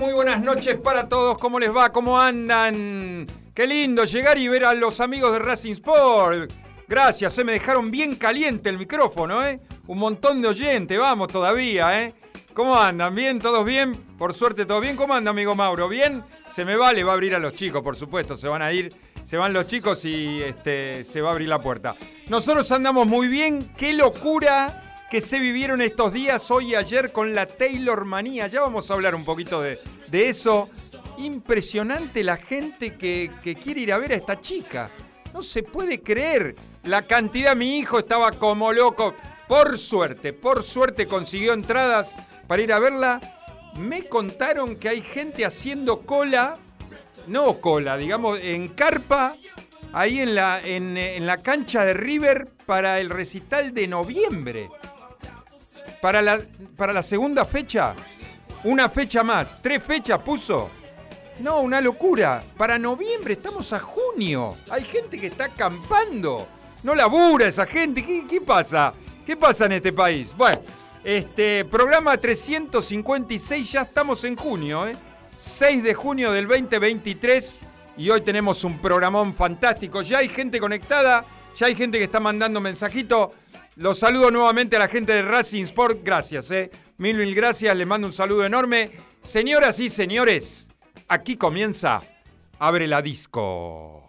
Muy buenas noches para todos. ¿Cómo les va? ¿Cómo andan? Qué lindo llegar y ver a los amigos de Racing Sport. Gracias, se me dejaron bien caliente el micrófono, ¿eh? Un montón de oyentes, vamos todavía, ¿eh? ¿Cómo andan? ¿Bien? ¿Todos bien? Por suerte, ¿todo bien? ¿Cómo anda, amigo Mauro? ¿Bien? Se me vale, va a abrir a los chicos, por supuesto. Se van a ir, se van los chicos y este, se va a abrir la puerta. Nosotros andamos muy bien. ¡Qué locura! Que se vivieron estos días, hoy y ayer, con la Taylor Manía. Ya vamos a hablar un poquito de, eso. Impresionante la gente que, que, quiere ir a ver a esta chica. No se puede creer la cantidad. Mi hijo estaba como loco. Por suerte, por suerte consiguió entradas para ir a verla. Me contaron que hay gente haciendo cola, no cola, digamos, en carpa, ahí en la, en, en la cancha de River para el recital de noviembre. Para la, para la segunda fecha, una fecha más. ¿Tres fechas puso? No, una locura. Para noviembre estamos a junio. Hay gente que está acampando. No labura esa gente. ¿Qué, pasa? ¿Qué pasa en este país? Bueno, este programa 356, ya estamos en junio, ¿eh? 6 de junio del 2023 y hoy tenemos un programón fantástico. Ya hay gente conectada, ya hay gente que está mandando mensajito. Los saludo nuevamente a la gente de Racing Sport. Gracias, eh. Mil, mil gracias. Les mando un saludo enorme. Señoras y señores, aquí comienza Abre la Disco.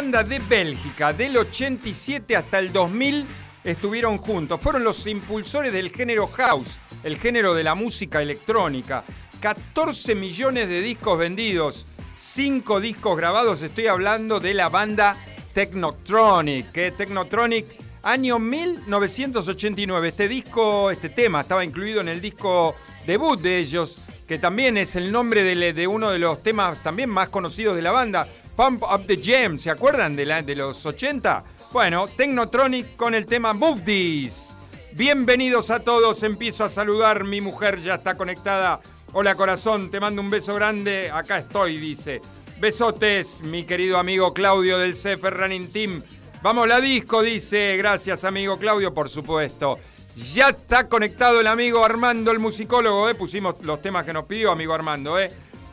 Banda de Bélgica, del 87 hasta el 2000 estuvieron juntos. Fueron los impulsores del género house, el género de la música electrónica. 14 millones de discos vendidos, 5 discos grabados. Estoy hablando de la banda Technotronic. que Technotronic, año 1989. Este disco, este tema estaba incluido en el disco debut de ellos, que también es el nombre de, de uno de los temas también más conocidos de la banda. Pump Up the Jam, ¿se acuerdan de, la, de los 80? Bueno, Technotronic con el tema Move This. Bienvenidos a todos, empiezo a saludar, mi mujer ya está conectada. Hola corazón, te mando un beso grande, acá estoy, dice. Besotes, mi querido amigo Claudio del CF Running Team. Vamos la disco, dice. Gracias, amigo Claudio, por supuesto. Ya está conectado el amigo Armando, el musicólogo, ¿eh? Pusimos los temas que nos pidió, amigo Armando, ¿eh?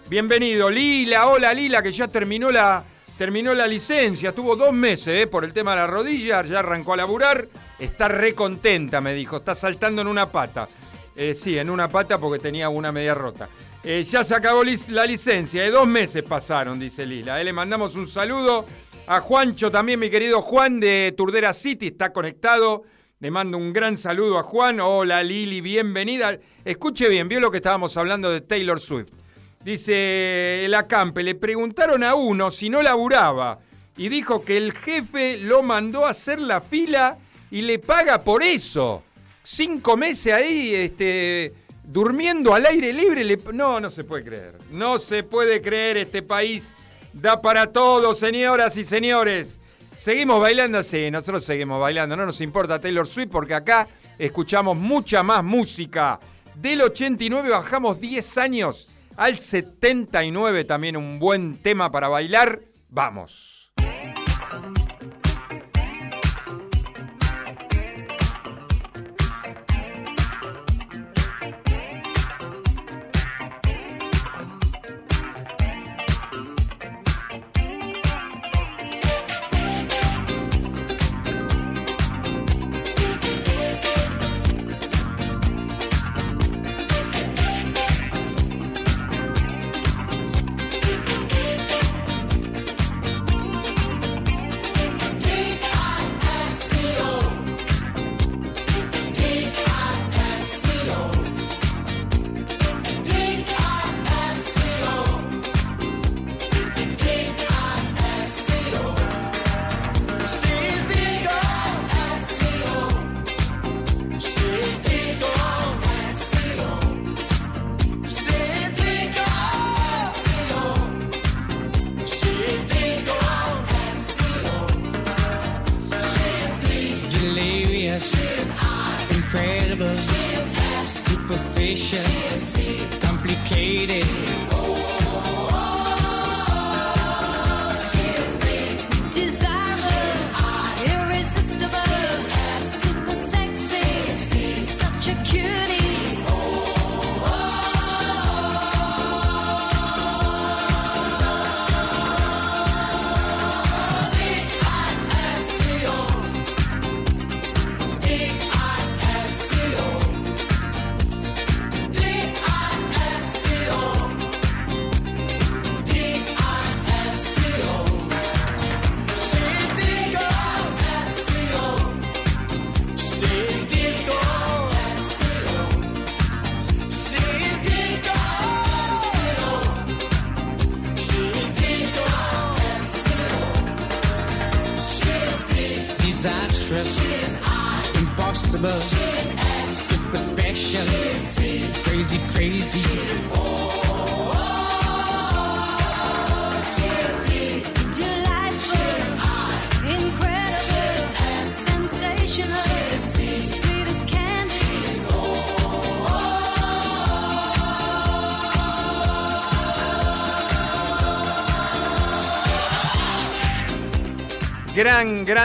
Bienvenido. Lila, hola Lila, que ya terminó la, terminó la licencia. Tuvo dos meses eh, por el tema de la rodilla, ya arrancó a laburar. Está re contenta, me dijo. Está saltando en una pata. Eh, sí, en una pata porque tenía una media rota. Eh, ya se acabó la licencia, de dos meses pasaron, dice Lila. le mandamos un saludo a Juancho también, mi querido Juan de Turdera City, está conectado. Le mando un gran saludo a Juan. Hola Lili, bienvenida. Escuche bien, vio lo que estábamos hablando de Taylor Swift. Dice el acampe, le preguntaron a uno si no laburaba y dijo que el jefe lo mandó a hacer la fila y le paga por eso. Cinco meses ahí, este, durmiendo al aire libre. No, no se puede creer. No se puede creer este país. Da para todo, señoras y señores. Seguimos bailando, sí, nosotros seguimos bailando. No nos importa Taylor Swift porque acá escuchamos mucha más música. Del 89 bajamos 10 años al 79, también un buen tema para bailar. Vamos.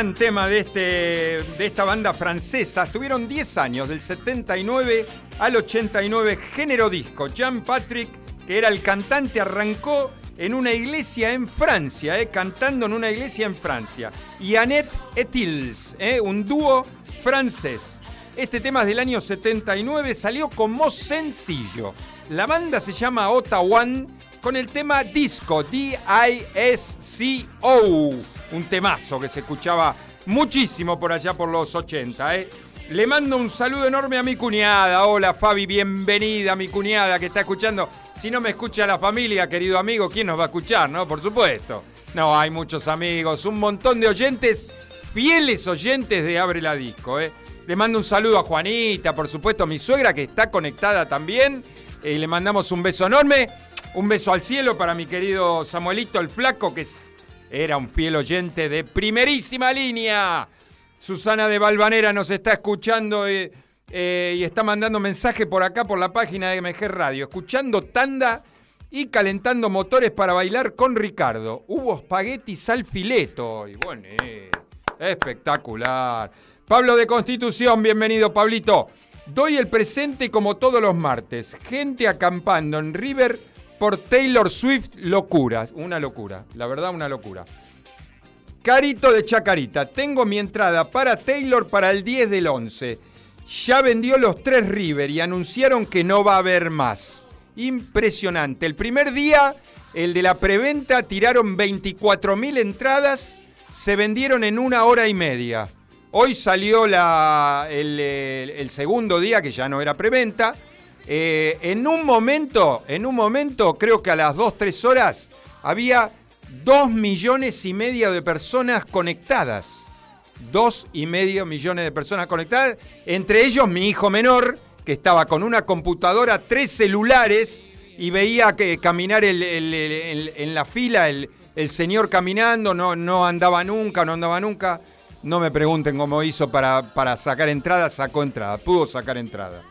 Tema de, este, de esta banda francesa. Estuvieron 10 años, del 79 al 89, género disco. Jean Patrick, que era el cantante, arrancó en una iglesia en Francia, eh, cantando en una iglesia en Francia. Y Annette Etils, eh, un dúo francés. Este tema es del año 79, salió como sencillo. La banda se llama Ottawa con el tema Disco, D-I-S-C-O un temazo que se escuchaba muchísimo por allá por los 80. ¿eh? Le mando un saludo enorme a mi cuñada. Hola Fabi, bienvenida mi cuñada que está escuchando. Si no me escucha la familia, querido amigo, ¿quién nos va a escuchar? No, por supuesto. No, hay muchos amigos, un montón de oyentes, fieles oyentes de Abre la Disco. ¿eh? Le mando un saludo a Juanita, por supuesto, a mi suegra que está conectada también. Y le mandamos un beso enorme. Un beso al cielo para mi querido Samuelito el Flaco, que era un fiel oyente de primerísima línea. Susana de Balvanera nos está escuchando eh, eh, y está mandando mensaje por acá por la página de MG Radio, escuchando tanda y calentando motores para bailar con Ricardo. Hubo espaguetis al fileto y bueno, eh, espectacular. Pablo de Constitución, bienvenido Pablito. Doy el presente como todos los martes. Gente acampando en River por Taylor Swift, locura. Una locura, la verdad, una locura. Carito de Chacarita, tengo mi entrada para Taylor para el 10 del 11. Ya vendió los tres River y anunciaron que no va a haber más. Impresionante. El primer día, el de la preventa, tiraron 24.000 entradas, se vendieron en una hora y media. Hoy salió la, el, segundo día, que ya no era preventa. Eh, en un momento, en un momento, creo que a las 2, 3 horas, había 2 millones y medio de personas conectadas. 2 y medio millones de personas conectadas, entre ellos mi hijo menor, que estaba con una computadora, tres celulares y veía que caminar en la fila el, señor caminando, no, no andaba nunca, no andaba nunca. No me pregunten cómo hizo para, para sacar entrada, sacó entrada, pudo sacar entrada.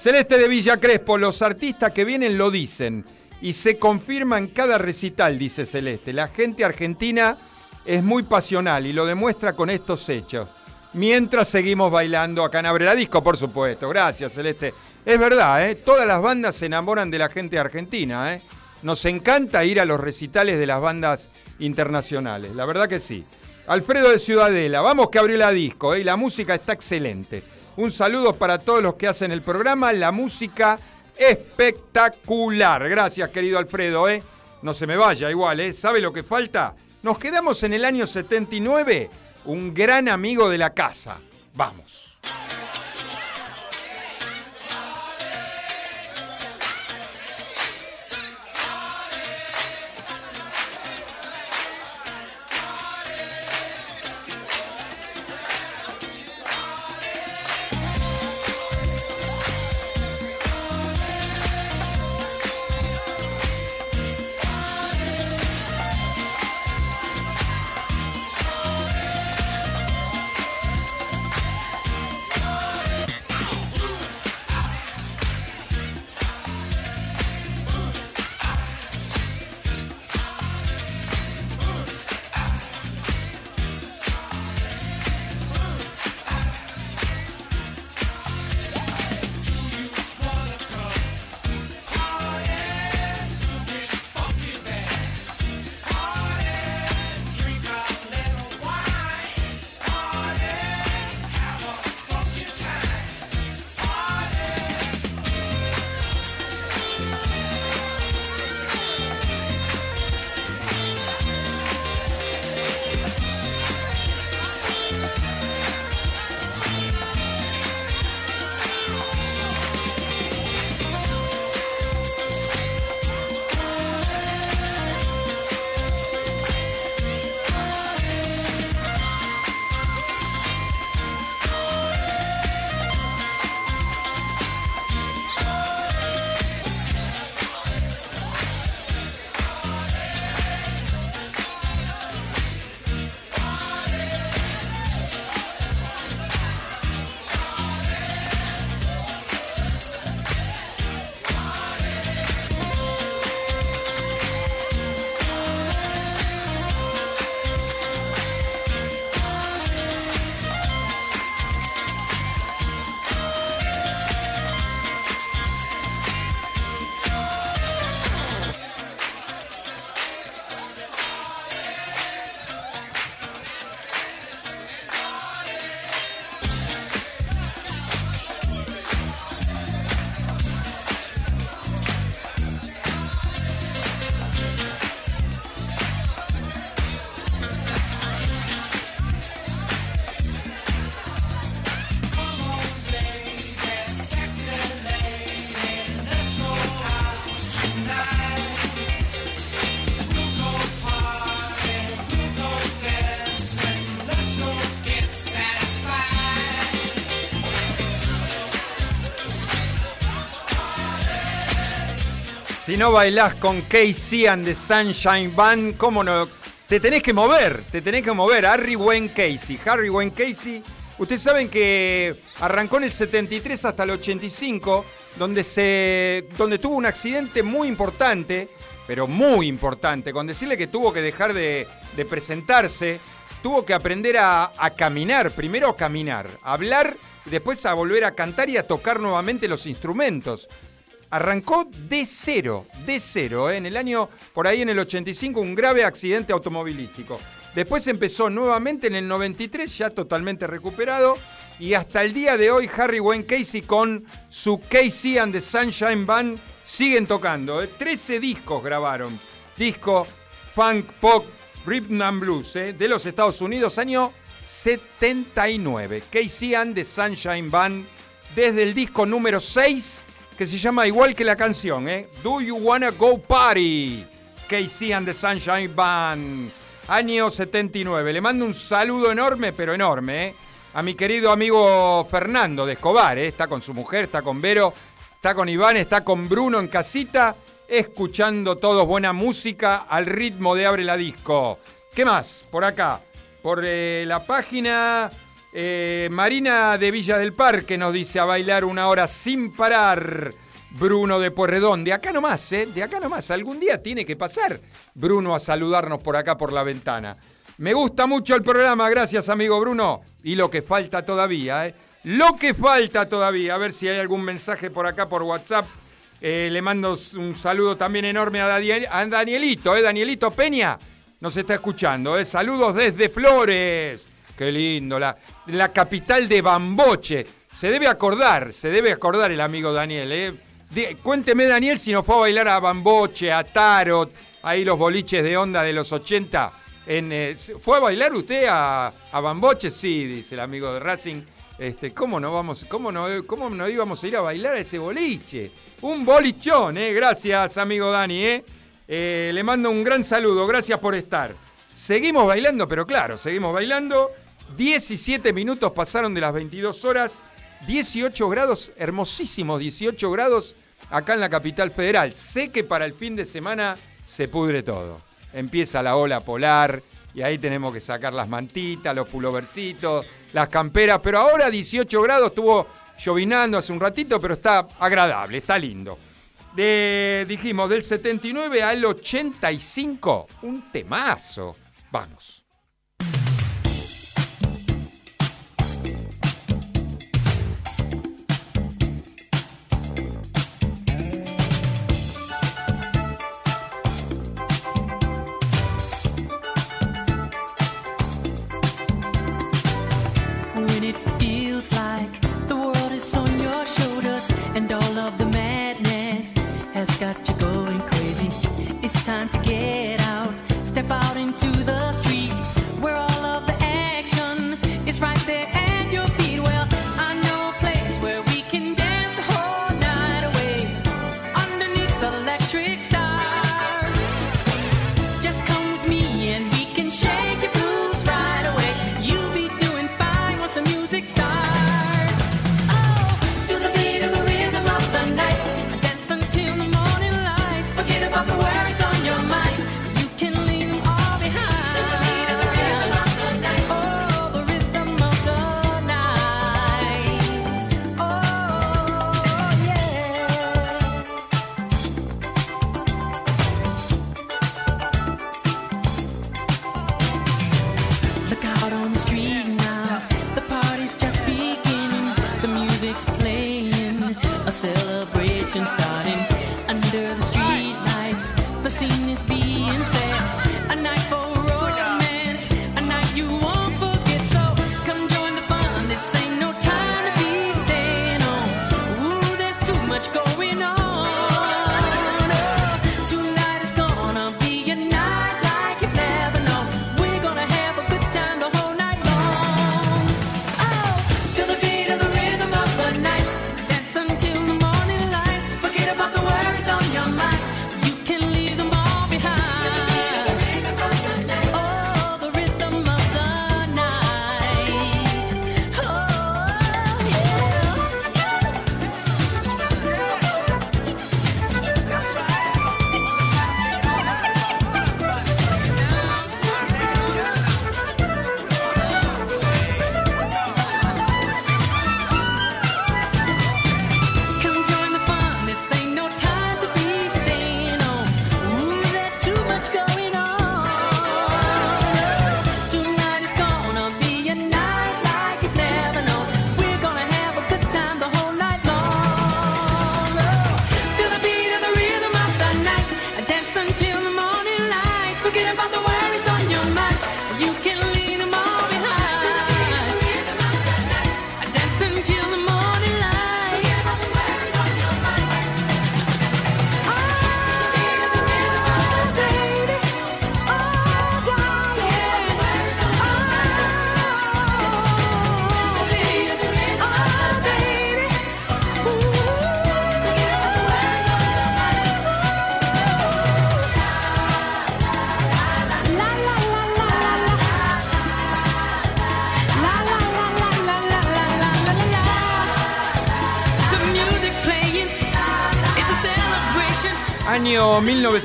Celeste de Villa Crespo, los artistas que vienen lo dicen y se confirma en cada recital, dice Celeste. La gente argentina es muy pasional y lo demuestra con estos hechos. Mientras seguimos bailando acá en Abre Disco, por supuesto. Gracias, Celeste. Es verdad, ¿eh? todas las bandas se enamoran de la gente argentina. ¿eh? Nos encanta ir a los recitales de las bandas internacionales. La verdad que sí. Alfredo de Ciudadela, vamos que abrió la disco ¿eh? y la música está excelente. Un saludo para todos los que hacen el programa. La música espectacular. Gracias, querido Alfredo. ¿eh? No se me vaya igual, ¿eh? ¿Sabe lo que falta? Nos quedamos en el año 79, un gran amigo de la casa. Vamos. Si no bailás con Casey and the Sunshine Band, ¿cómo no? Te tenés que mover, te tenés que mover. Harry Wayne Casey. Harry Wayne Casey. Ustedes saben que arrancó en el 73 hasta el 85, donde, se, donde tuvo un accidente muy importante, pero muy importante, con decirle que tuvo que dejar de, presentarse, tuvo que aprender a, a, caminar, primero a caminar, a hablar, después a volver a cantar y a tocar nuevamente los instrumentos arrancó de cero, de cero, ¿eh? en el año, por ahí en el 85, un grave accidente automovilístico. Después empezó nuevamente en el 93, ya totalmente recuperado, y hasta el día de hoy Harry Wayne Casey con su Casey and the Sunshine Band siguen tocando. 13 ¿eh? discos grabaron. Disco funk, pop, rhythm and blues ¿eh? de los Estados Unidos, año 79. Casey and the Sunshine Band desde el disco número 6 que se llama igual que la canción, ¿eh? Do You Wanna Go Party? Casey and the Sunshine Band, año 79. Le mando un saludo enorme, pero enorme, ¿eh? a mi querido amigo Fernando de Escobar, ¿eh? está con su mujer, está con Vero, está con Iván, está con Bruno en casita, escuchando todos buena música al ritmo de Abre la Disco. ¿Qué más? Por acá, por eh, la página eh, Marina de Villa del Parque nos dice a bailar una hora sin parar. Bruno de Puerredón, de acá nomás, ¿eh? De acá nomás. Algún día tiene que pasar Bruno a saludarnos por acá por la ventana. Me gusta mucho el programa, gracias amigo Bruno. Y lo que falta todavía, ¿eh? Lo que falta todavía. A ver si hay algún mensaje por acá por WhatsApp. Eh, le mando un saludo también enorme a, a Danielito, ¿eh? Danielito Peña nos está escuchando, ¿eh? Saludos desde Flores. Qué lindo, la, la capital de Bamboche. Se debe acordar, se debe acordar el amigo Daniel. ¿eh? cuénteme, Daniel, si nos fue a bailar a Bamboche, a Tarot, ahí los boliches de onda de los 80. En, eh, ¿Fue a bailar usted a, Bamboche? Sí, dice el amigo de Racing. Este, ¿cómo, no vamos, cómo, no, ¿Cómo no íbamos a ir a bailar a ese boliche? Un bolichón, ¿eh? Gracias, amigo Dani, ¿eh? eh le mando un gran saludo, gracias por estar. Seguimos bailando, pero claro, seguimos bailando. 17 minutos pasaron de las 22 horas, 18 grados, hermosísimos 18 grados acá en la capital federal. Sé que para el fin de semana se pudre todo. Empieza la ola polar y ahí tenemos que sacar las mantitas, los puloversitos, las camperas, pero ahora 18 grados estuvo llovinando hace un ratito, pero está agradable, está lindo. dijimos, del 79 al 85, un temazo. Vamos.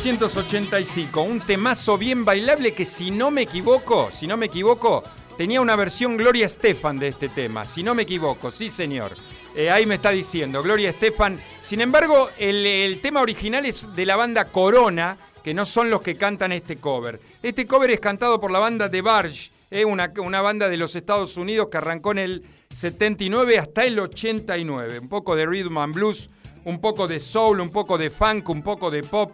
1985, un temazo bien bailable que si no me equivoco, si no me equivoco, tenía una versión Gloria Estefan de este tema, si no me equivoco, sí señor. Eh, ahí me está diciendo, Gloria Estefan. Sin embargo, el, tema original es de la banda Corona, que no son los que cantan este cover. Este cover es cantado por la banda The Barge, eh, una, una banda de los Estados Unidos que arrancó en el 79 hasta el 89. Un poco de rhythm and blues un poco de soul, un poco de funk, un poco de pop.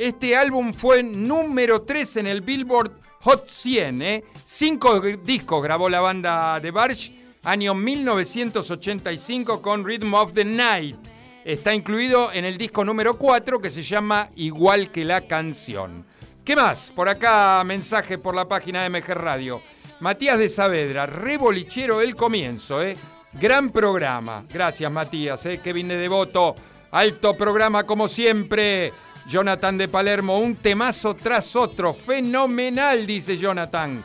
Este álbum fue número 3 en el Billboard Hot 100. ¿eh? Cinco discos grabó la banda de Barge, año 1985 con Rhythm of the Night. Está incluido en el disco número 4 que se llama Igual que la canción. ¿Qué más? Por acá mensaje por la página de MG Radio. Matías de Saavedra, rebolichero el comienzo, ¿eh? Gran programa. Gracias, Matías, ¿eh? Kevin de Devoto. Alto programa como siempre. Jonathan de Palermo, un temazo tras otro. Fenomenal, dice Jonathan.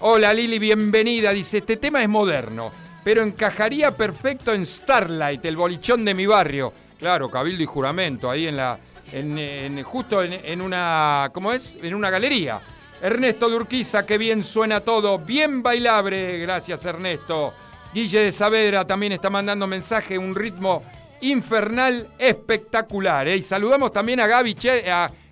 Hola Lili, bienvenida. Dice, este tema es moderno, pero encajaría perfecto en Starlight, el bolichón de mi barrio. Claro, Cabildo y Juramento, ahí en la. En, justo en, una. ¿Cómo es? En una galería. Ernesto Durquiza, que bien suena todo. Bien bailable. Gracias, Ernesto. Guille de Saavedra también está mandando mensaje, un ritmo infernal espectacular. ¿eh? Y saludamos también a,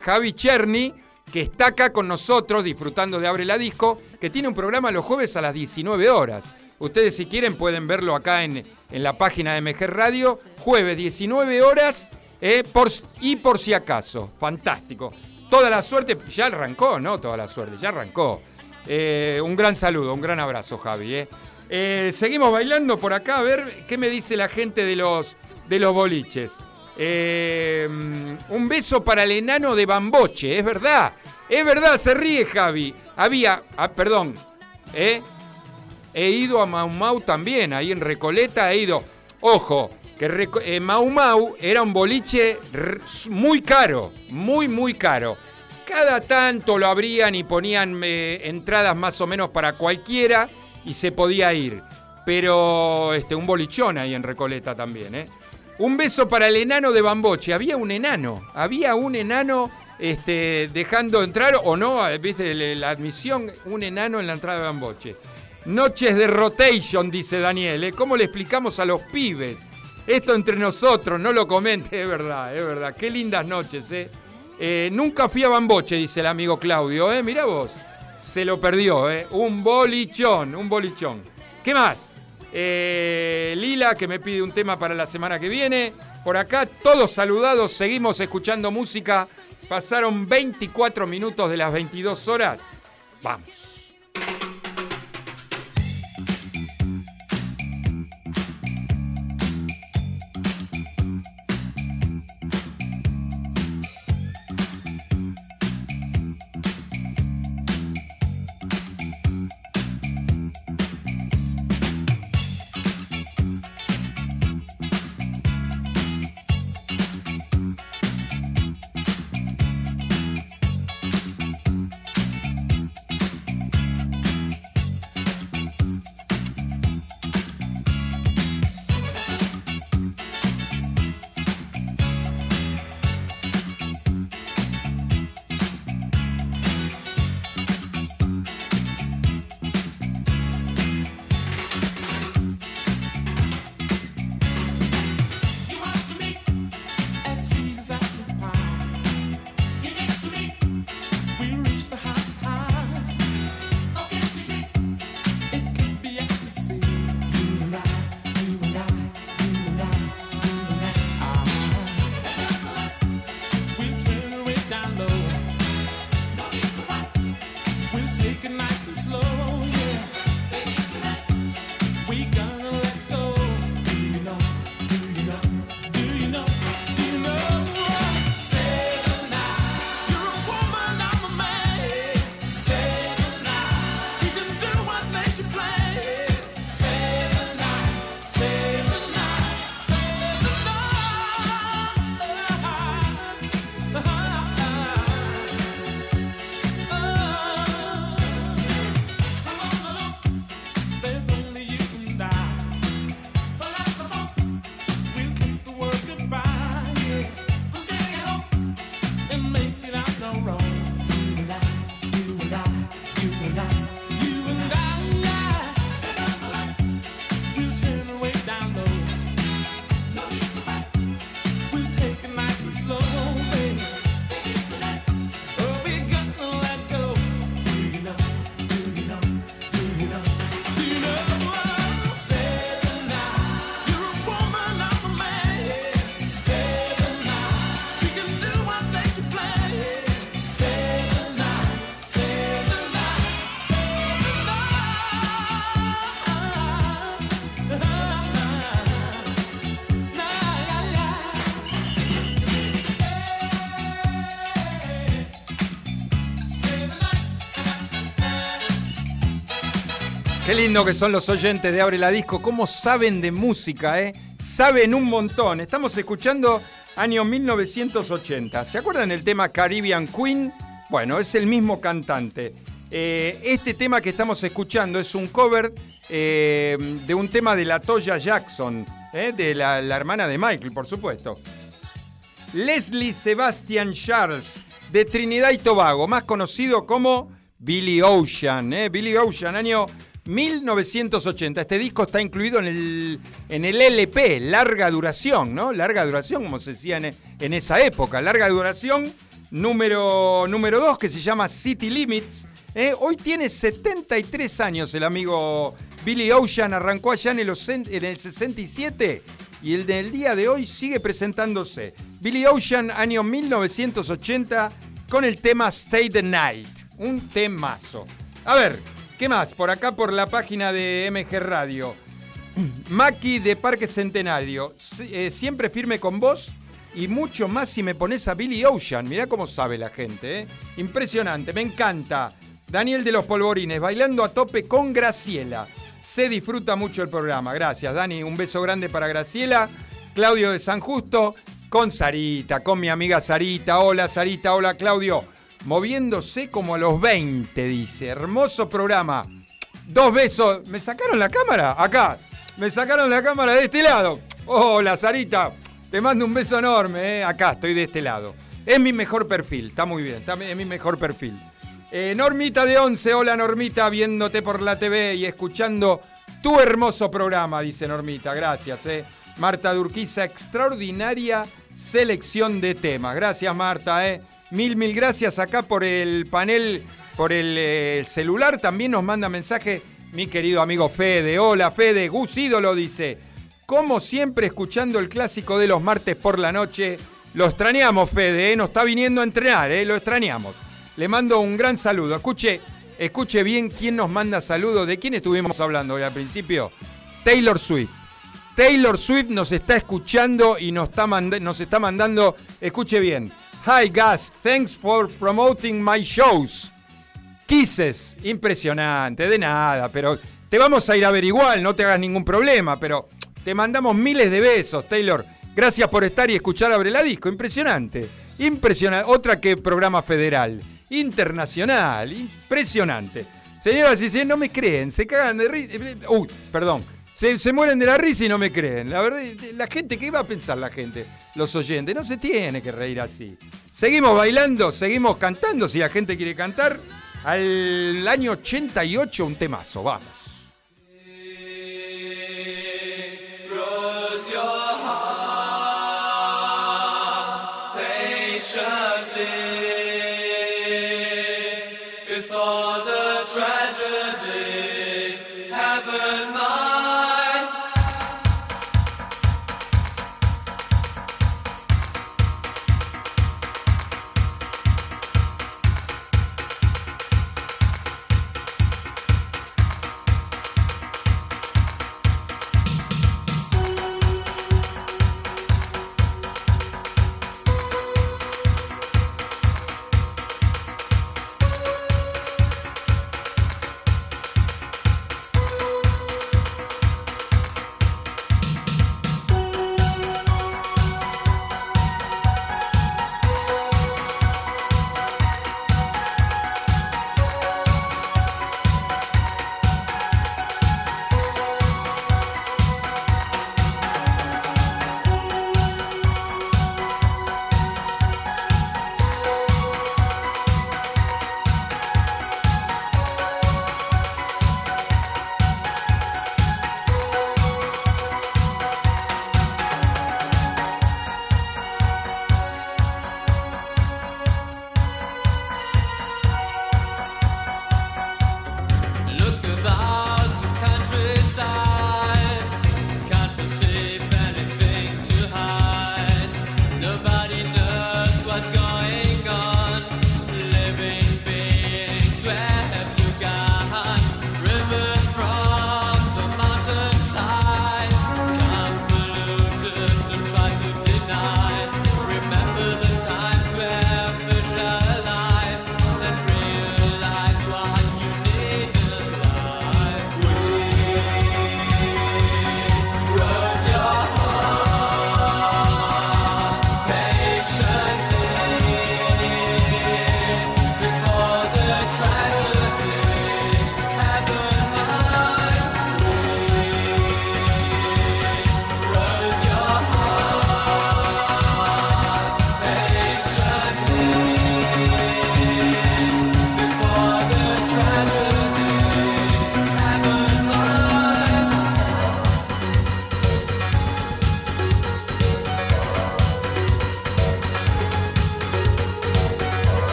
Javi Cherny, que está acá con nosotros disfrutando de Abre la Disco, que tiene un programa los jueves a las 19 horas. Ustedes si quieren pueden verlo acá en, en la página de MG Radio, jueves 19 horas ¿eh? y por si acaso. Fantástico. Toda la suerte, ya arrancó, ¿no? Toda la suerte, ya arrancó. Eh, un gran saludo, un gran abrazo, Javi. seguimos bailando por acá, a ver qué me dice la gente de los de los boliches. Eh, un beso para el enano de Bamboche, es verdad. Es verdad, se ríe Javi. Había, ah, perdón, ¿eh? he ido a Mau Mau también, ahí en Recoleta he ido. Ojo, que eh, Mau Mau era un boliche muy caro, muy, muy caro. Cada tanto lo abrían y ponían entradas más o menos para cualquiera y se podía ir. Pero este, un bolichón ahí en Recoleta también, ¿eh? Un beso para el enano de Bamboche. Había un enano, había un enano este, dejando entrar, o no, viste, la admisión, un enano en la entrada de Bamboche. Noches de rotation, dice Daniel. ¿eh? ¿Cómo le explicamos a los pibes? Esto entre nosotros, no lo comente, es verdad, es verdad. Qué lindas noches, ¿eh? eh nunca fui a Bamboche, dice el amigo Claudio, ¿eh? Mirá vos, se lo perdió, ¿eh? Un bolichón, un bolichón. ¿Qué más? Eh, Lila, que me pide un tema para la semana que viene. Por acá, todos saludados, seguimos escuchando música. Pasaron 24 minutos de las 22 horas. Vamos. Lindo que son los oyentes de Abre la Disco, cómo saben de música, ¿eh? Saben un montón. Estamos escuchando año 1980. ¿Se acuerdan del tema Caribbean Queen? Bueno, es el mismo cantante. Eh, este tema que estamos escuchando es un cover eh, de un tema de la Toya Jackson, de la, hermana de Michael, por supuesto. Leslie Sebastian Charles, de Trinidad y Tobago, más conocido como Billy Ocean. Billy Ocean, año 1980. Este disco está incluido en el, en el LP, larga duración, ¿no? Larga duración, como se decía en, esa época. Larga duración, número 2, que se llama City Limits. ¿eh? Hoy tiene 73 años el amigo Billy Ocean, arrancó allá en el, en el 67 y el del día de hoy sigue presentándose. Billy Ocean, año 1980, con el tema Stay the Night. Un temazo. A ver, ¿Qué más? Por acá, por la página de MG Radio. Maki de Parque Centenario. Eh, siempre firme con vos y mucho más si me pones a Billy Ocean. Mirá cómo sabe la gente, ¿eh? Impresionante, me encanta. Daniel de los Polvorines, bailando a tope con Graciela. Se disfruta mucho el programa. Gracias, Dani. Un beso grande para Graciela. Claudio de San Justo, con Sarita, con mi amiga Sarita. Hola, Sarita. Hola, Claudio moviéndose como a los 20, dice. Hermoso programa. Dos besos. ¿Me sacaron la cámara? Acá. Me sacaron la cámara de este lado. Hola, Sarita. Te mando un beso enorme. ¿eh? Acá estoy de este lado. Es mi mejor perfil. Está muy bien. es mi mejor perfil. Eh, Normita de Once. Hola, Normita. Viéndote por la TV y escuchando tu hermoso programa, dice Normita. Gracias. Eh. Marta Durquiza, extraordinaria selección de temas. Gracias, Marta. Eh. Mil, mil gracias acá por el panel, por el eh, celular. También nos manda mensaje mi querido amigo Fede. Hola Fede, Gus Ídolo dice, como siempre escuchando el clásico de los martes por la noche. Lo extrañamos Fede, ¿eh? nos está viniendo a entrenar, ¿eh? lo extrañamos. Le mando un gran saludo. Escuche, escuche bien quién nos manda saludos. ¿De quién estuvimos hablando hoy al principio? Taylor Swift. Taylor Swift nos está escuchando y nos está, nos está mandando, escuche bien, Hi Gus, thanks for promoting my shows. Kisses, impresionante, de nada, pero te vamos a ir a ver igual, no te hagas ningún problema, pero te mandamos miles de besos, Taylor. Gracias por estar y escuchar Abre la Disco, impresionante. Impresionante, otra que programa federal, internacional, impresionante. Señoras y señores, no me creen, se cagan de risa. Uy, perdón, se, se, mueren de la risa y no me creen. La verdad, la gente, ¿qué va a pensar la gente? Los oyentes, no se tiene que reír así. Seguimos bailando, seguimos cantando. Si la gente quiere cantar, al año 88 un temazo, vamos.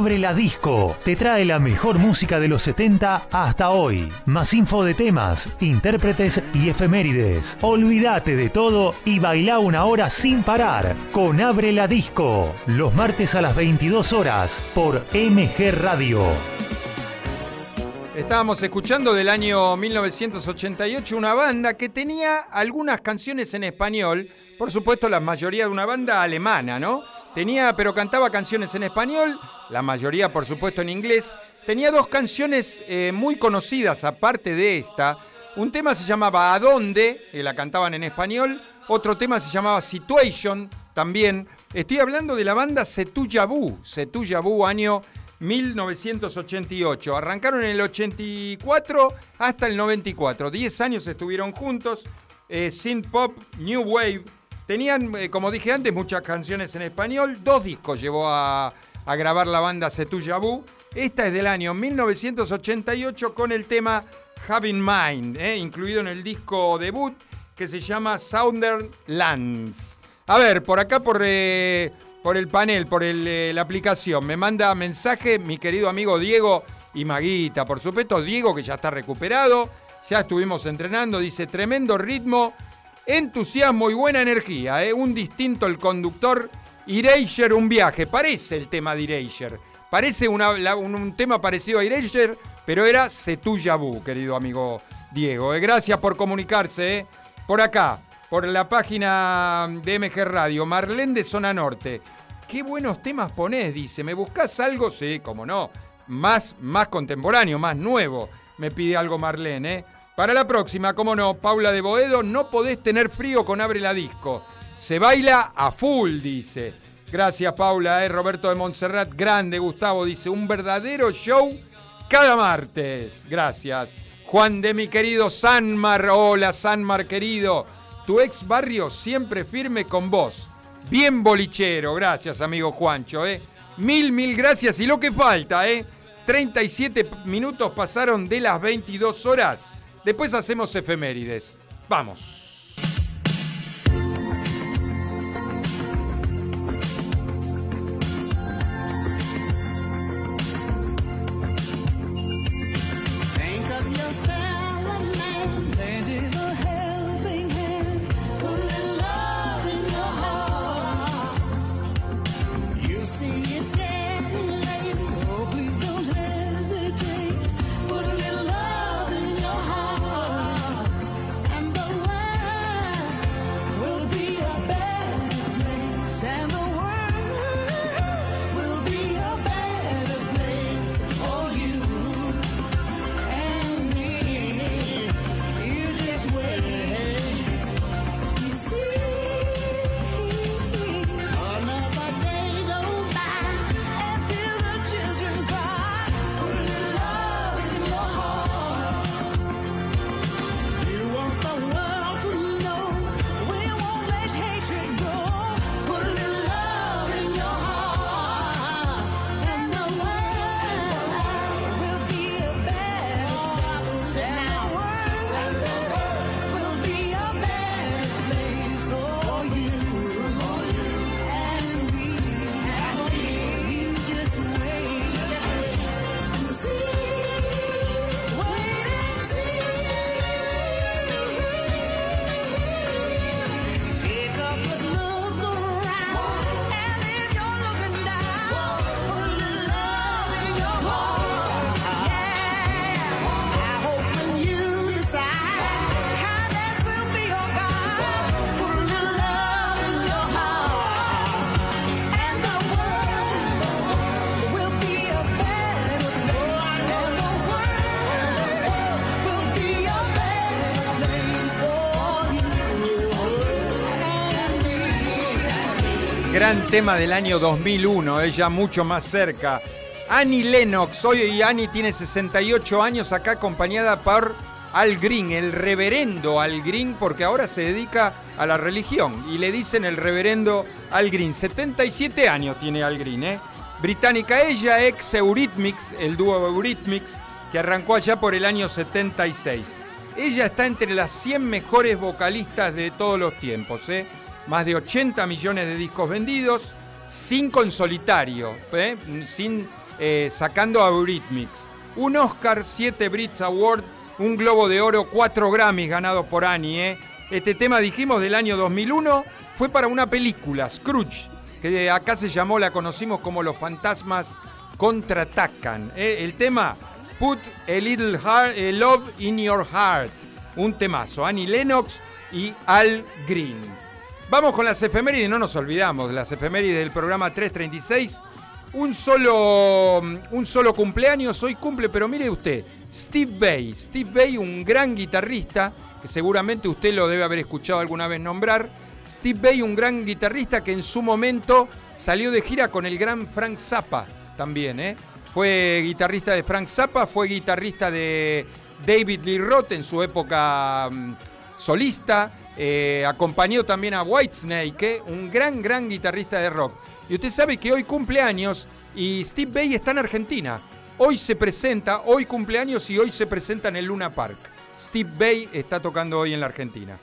Abre la Disco. Te trae la mejor música de los 70 hasta hoy. Más info de temas, intérpretes y efemérides. Olvídate de todo y baila una hora sin parar con Abre la Disco. Los martes a las 22 horas por MG Radio. Estábamos escuchando del año 1988 una banda que tenía algunas canciones en español, por supuesto la mayoría de una banda alemana, ¿no? Tenía, pero cantaba canciones en español, la mayoría por supuesto en inglés. Tenía dos canciones eh, muy conocidas aparte de esta. Un tema se llamaba ¿A dónde? que la cantaban en español. Otro tema se llamaba Situation, también. Estoy hablando de la banda Setuyabú, Setuyabú año 1988. Arrancaron en el 84 hasta el 94. Diez años estuvieron juntos. Eh, synth pop, new wave. Tenían, eh, como dije antes, muchas canciones en español. Dos discos llevó a, grabar la banda Setuyabú. Esta es del año 1988 con el tema Having Mind, eh, incluido en el disco debut que se llama Southern Lands. A ver, por acá por... Eh, el panel, por la aplicación. Me manda mensaje mi querido amigo Diego y Maguita, por supuesto, Diego que ya está recuperado, ya estuvimos entrenando, dice tremendo ritmo, entusiasmo y buena energía, ¿eh? un distinto el conductor, Erasure un viaje, parece el tema de Erasure, parece un, tema parecido a Erasure, pero era Setuyabú, querido amigo Diego. ¿eh? Gracias por comunicarse, ¿eh? por acá por la página de MG Radio. Marlene de Zona Norte. Qué buenos temas ponés, dice. ¿Me buscas algo? Sí, como no. Más, más contemporáneo, más nuevo. Me pide algo Marlene, ¿eh? Para la próxima, como no, Paula de Boedo, no podés tener frío con Abre la Disco. Se baila a full, dice. Gracias, Paula. ¿eh? Roberto de Montserrat, grande. Gustavo dice, un verdadero show cada martes. Gracias. Juan de mi querido Sanmar. Hola, Sanmar, querido. Tu ex barrio siempre firme con vos. Bien bolichero, gracias amigo Juancho, ¿eh? Mil, mil gracias. Y lo que falta, ¿eh? 37 minutos pasaron de las 22 horas. Después hacemos efemérides. Vamos. Gran tema del año 2001, ella mucho más cerca. Annie Lennox, hoy Annie tiene 68 años acá acompañada por Al Green, el reverendo Al Green, porque ahora se dedica a la religión y le dicen el reverendo Al Green. 77 años tiene Al Green, ¿eh? Británica ella, ex Eurythmics, el dúo Eurythmics, que arrancó allá por el año 76. Ella está entre las 100 mejores vocalistas de todos los tiempos, ¿eh? Más de 80 millones de discos vendidos, cinco en solitario, ¿eh? sin, eh, sacando a Eurythmics. Un Oscar, siete Brits Award, un Globo de Oro, cuatro Grammys ganados por Annie. ¿eh? Este tema, dijimos, del año 2001, fue para una película, Scrooge, que acá se llamó, la conocimos como Los Fantasmas Contraatacan. El tema, Put a Little heart, Love in Your Heart, un temazo. Annie Lennox y Al Green. Vamos con las efemérides, no nos olvidamos las efemérides del programa 336. Un solo, un solo cumpleaños, hoy cumple, pero mire usted, Steve Bay. Steve Bay, un gran guitarrista, que seguramente usted lo debe haber escuchado alguna vez nombrar. Steve Bay, un gran guitarrista que en su momento salió de gira con el gran Frank Zappa también. ¿eh? Fue guitarrista de Frank Zappa, fue guitarrista de David Lee Roth en su época mm, solista. Eh, acompañó también a Whitesnake, un gran, gran guitarrista de rock. Y usted sabe que hoy cumpleaños y Steve Bay está en Argentina. Hoy se presenta, hoy cumpleaños y hoy se presenta en el Luna Park. Steve Bay está tocando hoy en la Argentina.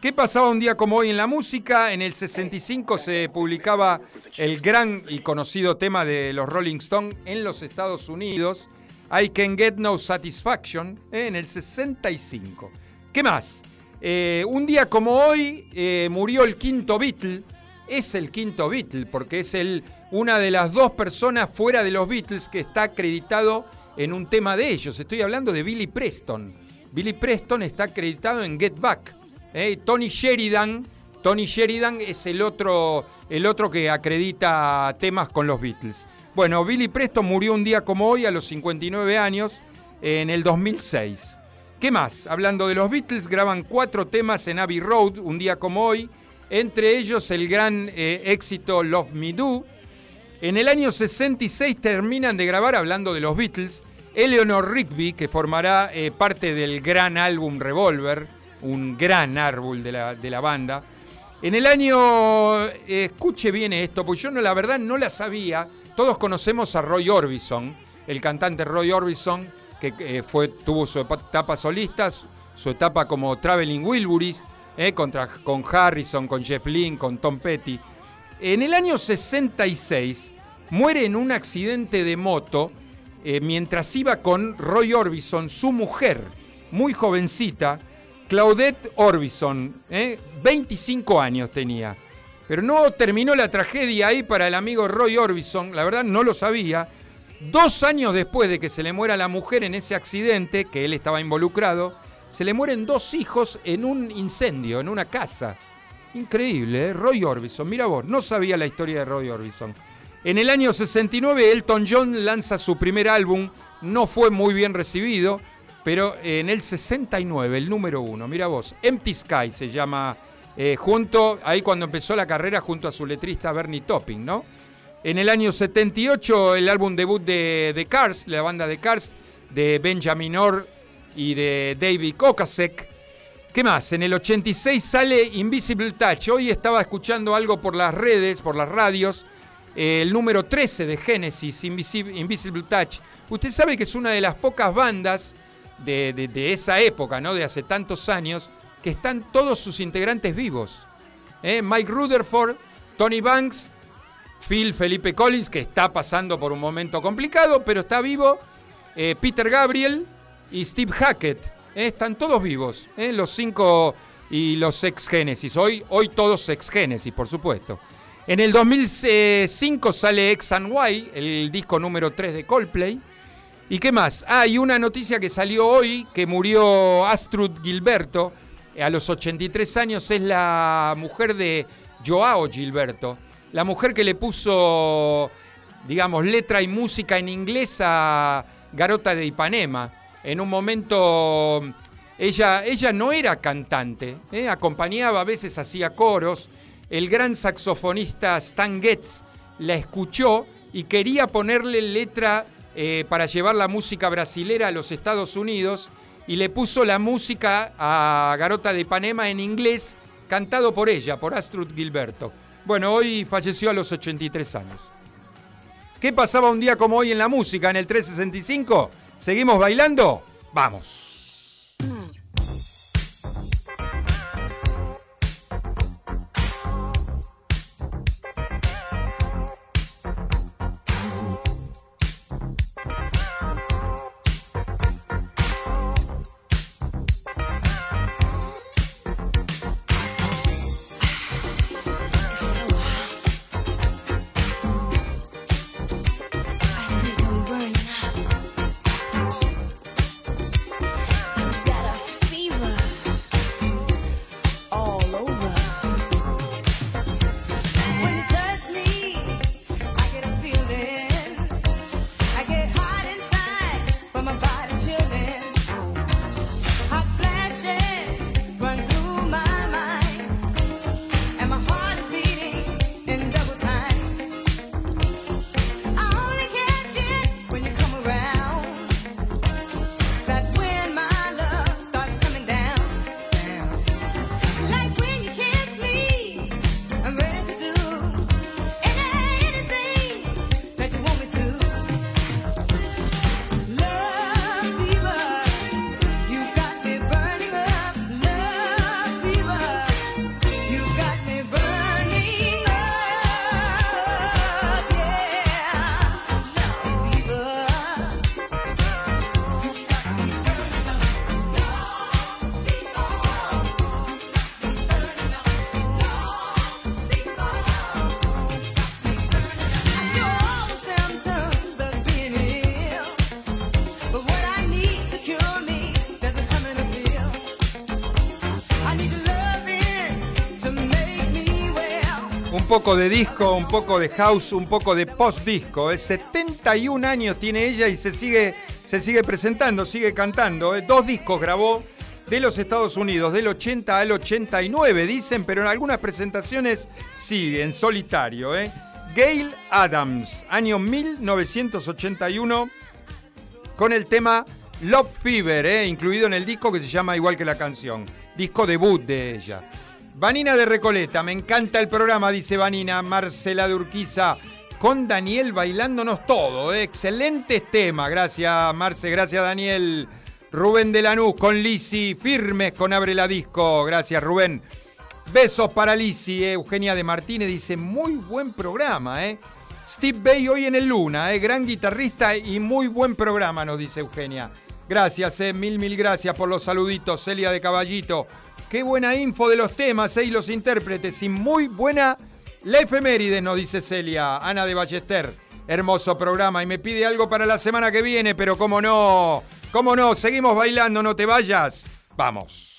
¿Qué pasaba un día como hoy en la música? En el 65 se publicaba el gran y conocido tema de los Rolling Stones en los Estados Unidos, I Can Get No Satisfaction, ¿eh? en el 65. ¿Qué más? Eh, un día como hoy eh, murió el quinto Beatle. Es el quinto Beatle porque es el, una de las dos personas fuera de los Beatles que está acreditado en un tema de ellos. Estoy hablando de Billy Preston. Billy Preston está acreditado en Get Back. ¿eh? Tony Sheridan, Tony Sheridan es el otro, el otro que acredita temas con los Beatles. Bueno, Billy Preston murió un día como hoy, a los 59 años, en el 2006. ¿Qué más? Hablando de los Beatles, graban cuatro temas en Abbey Road, un día como hoy, entre ellos el gran eh, éxito Love Me Do. En el año 66 terminan de grabar, hablando de los Beatles, Eleanor Rigby, que formará eh, parte del gran álbum Revolver, un gran árbol de la, de la banda. En el año, eh, escuche bien esto, porque yo no, la verdad no la sabía, todos conocemos a Roy Orbison, el cantante Roy Orbison, que eh, fue, tuvo su etapa solista, su etapa como Traveling Wilburys, eh, contra, con Harrison, con Jeff Lynne, con Tom Petty. En el año 66 muere en un accidente de moto eh, mientras iba con Roy Orbison, su mujer, muy jovencita, Claudette Orbison, 25 años tenía. Pero no terminó la tragedia ahí para el amigo Roy Orbison, la verdad no lo sabía Dos años después de que se le muera la mujer en ese accidente, que él estaba involucrado, se le mueren dos hijos en un incendio, en una casa. Increíble, ¿eh? Roy Orbison, mira vos, no sabía la historia de Roy Orbison. En el año 69 Elton John lanza su primer álbum, no fue muy bien recibido, pero en el 69, el número uno, mira vos, Empty Sky se llama, eh, junto, ahí cuando empezó la carrera junto a su letrista Bernie Topping, ¿no? En el año 78, el álbum debut de, The Cars, la banda de Cars, de Benjamin Orr y de David Kokasek. ¿Qué más? En el 86 sale Invisible Touch. Hoy estaba escuchando algo por las redes, por las radios. Eh, el número 13 de Genesis, Invisible, Touch. Usted sabe que es una de las pocas bandas de, esa época, ¿no? De hace tantos años, que están todos sus integrantes vivos. ¿Eh? Mike Rutherford, Tony Banks Phil Felipe Collins, que está pasando por un momento complicado, pero está vivo. Eh, Peter Gabriel y Steve Hackett. Eh, están todos vivos, eh, los cinco y los ex Genesis. Hoy, hoy todos ex Genesis, por supuesto. En el 2005 sale X and Y, el disco número 3 de Coldplay. ¿Y qué más? Ah, y una noticia que salió hoy, que murió Astrud Gilberto a los 83 años, es la mujer de Joao Gilberto la mujer que le puso, digamos, letra y música en inglés a Garota de Ipanema. En un momento, ella, ella no era cantante, ¿eh? acompañaba, a veces hacía coros. El gran saxofonista Stan Getz la escuchó y quería ponerle letra eh, para llevar la música brasilera a los Estados Unidos y le puso la música a Garota de Ipanema en inglés, cantado por ella, por Astrud Gilberto. Bueno, hoy falleció a los 83 años. ¿Qué pasaba un día como hoy en la música, en el 365? ¿Seguimos bailando? Vamos. Poco de disco, un poco de house, un poco de post-disco. 71 años tiene ella y se sigue, se sigue presentando, sigue cantando. ¿eh? Dos discos grabó de los Estados Unidos, del 80 al 89, dicen, pero en algunas presentaciones sigue en solitario. ¿eh? Gail Adams, año 1981, con el tema Love Fever, ¿eh? incluido en el disco que se llama igual que la canción. Disco debut de ella. Vanina de Recoleta, me encanta el programa, dice Vanina. Marcela de Urquiza, con Daniel bailándonos todo. ¿eh? Excelente tema, gracias Marce, gracias Daniel. Rubén de Lanús con Lisi, firmes con Abre la Disco. Gracias, Rubén. Besos para Lisi. Eh. Eugenia de Martínez dice: Muy buen programa, ¿eh? Steve Bay hoy en el Luna, ¿eh? gran guitarrista y muy buen programa, nos dice Eugenia. Gracias, eh. mil, mil gracias por los saluditos. Celia de Caballito. Qué buena info de los temas eh, y los intérpretes. Y muy buena la efeméride, nos dice Celia. Ana de Ballester. Hermoso programa. Y me pide algo para la semana que viene, pero cómo no. ¿Cómo no? Seguimos bailando, no te vayas. Vamos.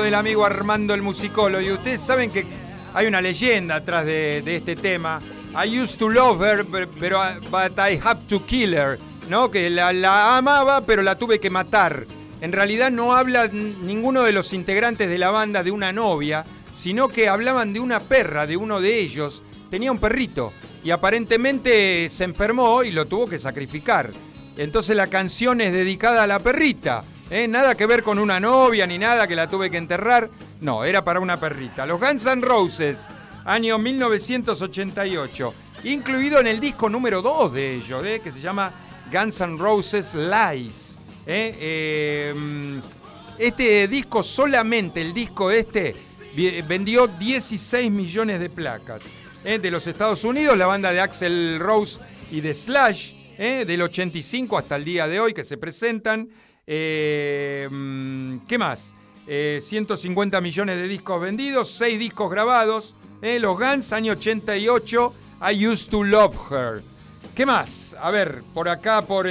Del amigo Armando el musicólogo. Y ustedes saben que hay una leyenda atrás de, este tema. I used to love her, pero but I have to kill her. ¿no? Que la, amaba, pero la tuve que matar. En realidad no habla ninguno de los integrantes de la banda de una novia, sino que hablaban de una perra, de uno de ellos. Tenía un perrito y aparentemente se enfermó y lo tuvo que sacrificar. Entonces la canción es dedicada a la perrita. ¿Eh? Nada que ver con una novia ni nada que la tuve que enterrar. No, era para una perrita. Los Guns N' Roses, año 1988. Incluido en el disco número 2 de ellos, ¿eh? que se llama Guns N' Roses Lies. ¿eh? este disco, solamente el disco este, vendió 16 millones de placas. De los Estados Unidos, la banda de Axel Rose y de Slash, del 85 hasta el día de hoy que se presentan. Eh, mm, ¿Qué más? 150 eh, millones de discos vendidos, 6 discos grabados. Eh, los Guns, año 88, I Used to Love Her. ¿Qué más? A ver, por acá, por,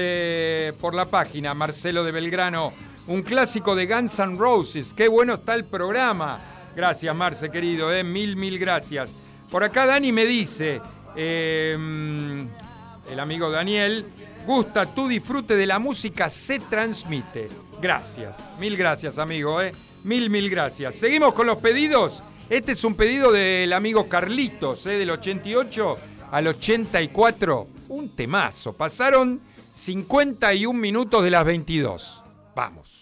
por la página, Marcelo de Belgrano, un clásico de Guns N' Roses. Qué bueno está el programa. Gracias, Marce, querido, mil, mil gracias. Por acá Dani me dice, mm, el amigo Daniel, gusta tu disfrute de la música se transmite. Gracias, mil gracias amigo, ¿eh? mil, mil gracias. Seguimos con los pedidos. Este es un pedido del amigo Carlitos, ¿eh? del 88 al 84. Un temazo. Pasaron 51 minutos de las 22. Vamos.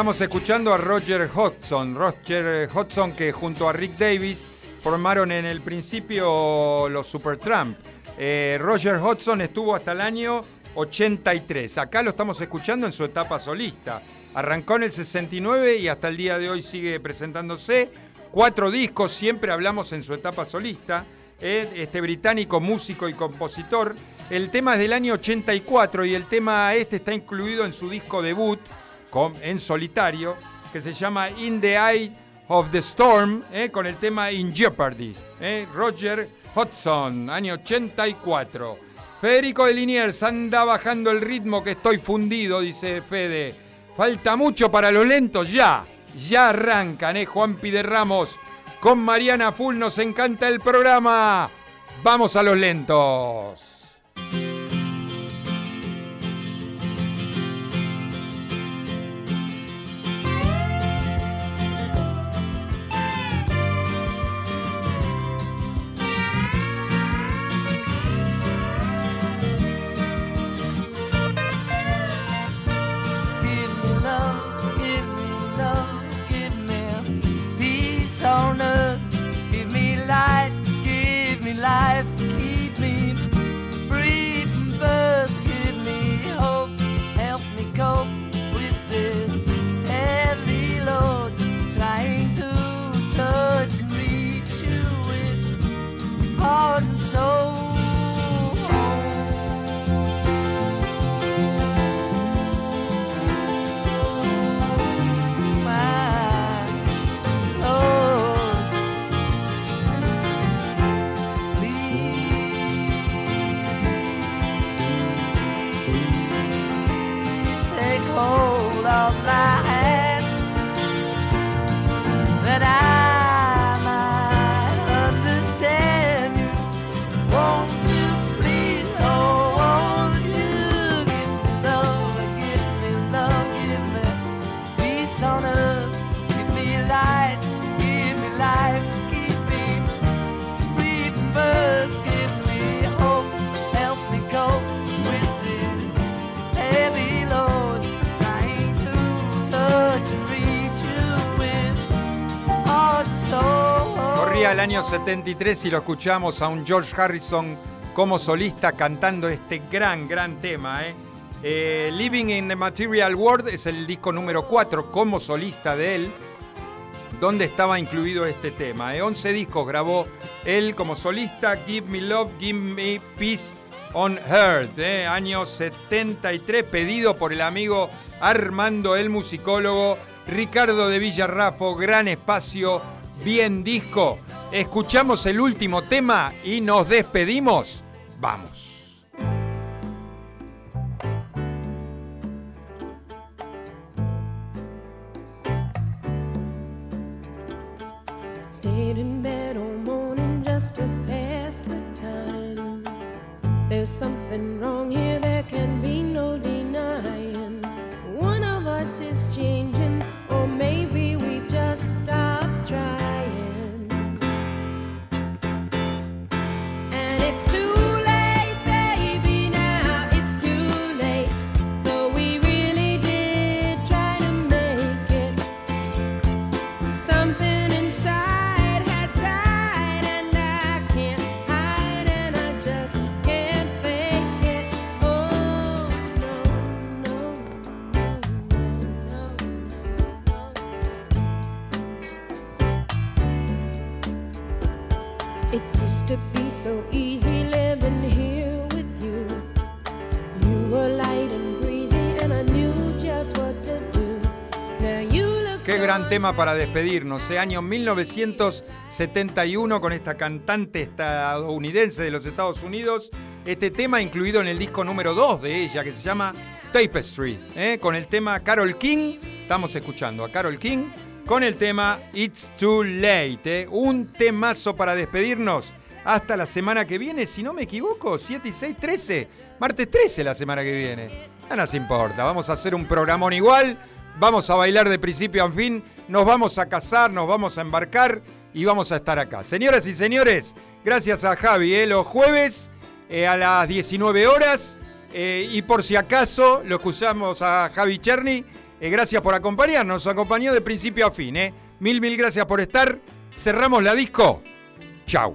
Estamos escuchando a Roger Hodgson. Roger Hodgson que junto a Rick Davis formaron en el principio los Supertramp. Eh, Roger Hodgson estuvo hasta el año 83. Acá lo estamos escuchando en su etapa solista. Arrancó en el 69 y hasta el día de hoy sigue presentándose. Cuatro discos, siempre hablamos en su etapa solista. Eh, este británico músico y compositor. El tema es del año 84 y el tema este está incluido en su disco debut en solitario que se llama In the Eye of the Storm, eh, con el tema In Jeopardy. Eh, Roger Hudson, año 84. Federico de Liniers anda bajando el ritmo que estoy fundido, dice Fede. Falta mucho para los lentos, ya. Ya arrancan, ¿eh? Juan Pide Ramos. Con Mariana Full nos encanta el programa. Vamos a los lentos. Año 73 y lo escuchamos a un George Harrison como solista cantando este gran, gran tema. ¿eh? Eh, Living in the Material World es el disco número 4 como solista de él. donde estaba incluido este tema. 11 discos grabó él como solista, Give Me Love, Give Me Peace on Earth, año 73, pedido por el amigo Armando el musicólogo, Ricardo de Villarrafo, gran espacio, bien disco. Escuchamos el último tema y nos despedimos. Vamos. Tema para despedirnos, ¿eh? año 1971 con esta cantante estadounidense de los Estados Unidos. Este tema incluido en el disco número 2 de ella que se llama Tapestry, ¿eh? con el tema Carol King. Estamos escuchando a Carol King con el tema It's Too Late. ¿eh? Un temazo para despedirnos. Hasta la semana que viene, si no me equivoco, 7 y 6, 13. Martes 13 la semana que viene. No nos importa, vamos a hacer un programón igual. Vamos a bailar de principio a fin, nos vamos a casar, nos vamos a embarcar y vamos a estar acá. Señoras y señores, gracias a Javi, ¿eh? los jueves eh, a las 19 horas. eh, y por si acaso, lo escuchamos a Javi Cherny, gracias por acompañarnos, nos acompañó de principio a fin. Mil, mil gracias por estar. Cerramos la disco. Chau.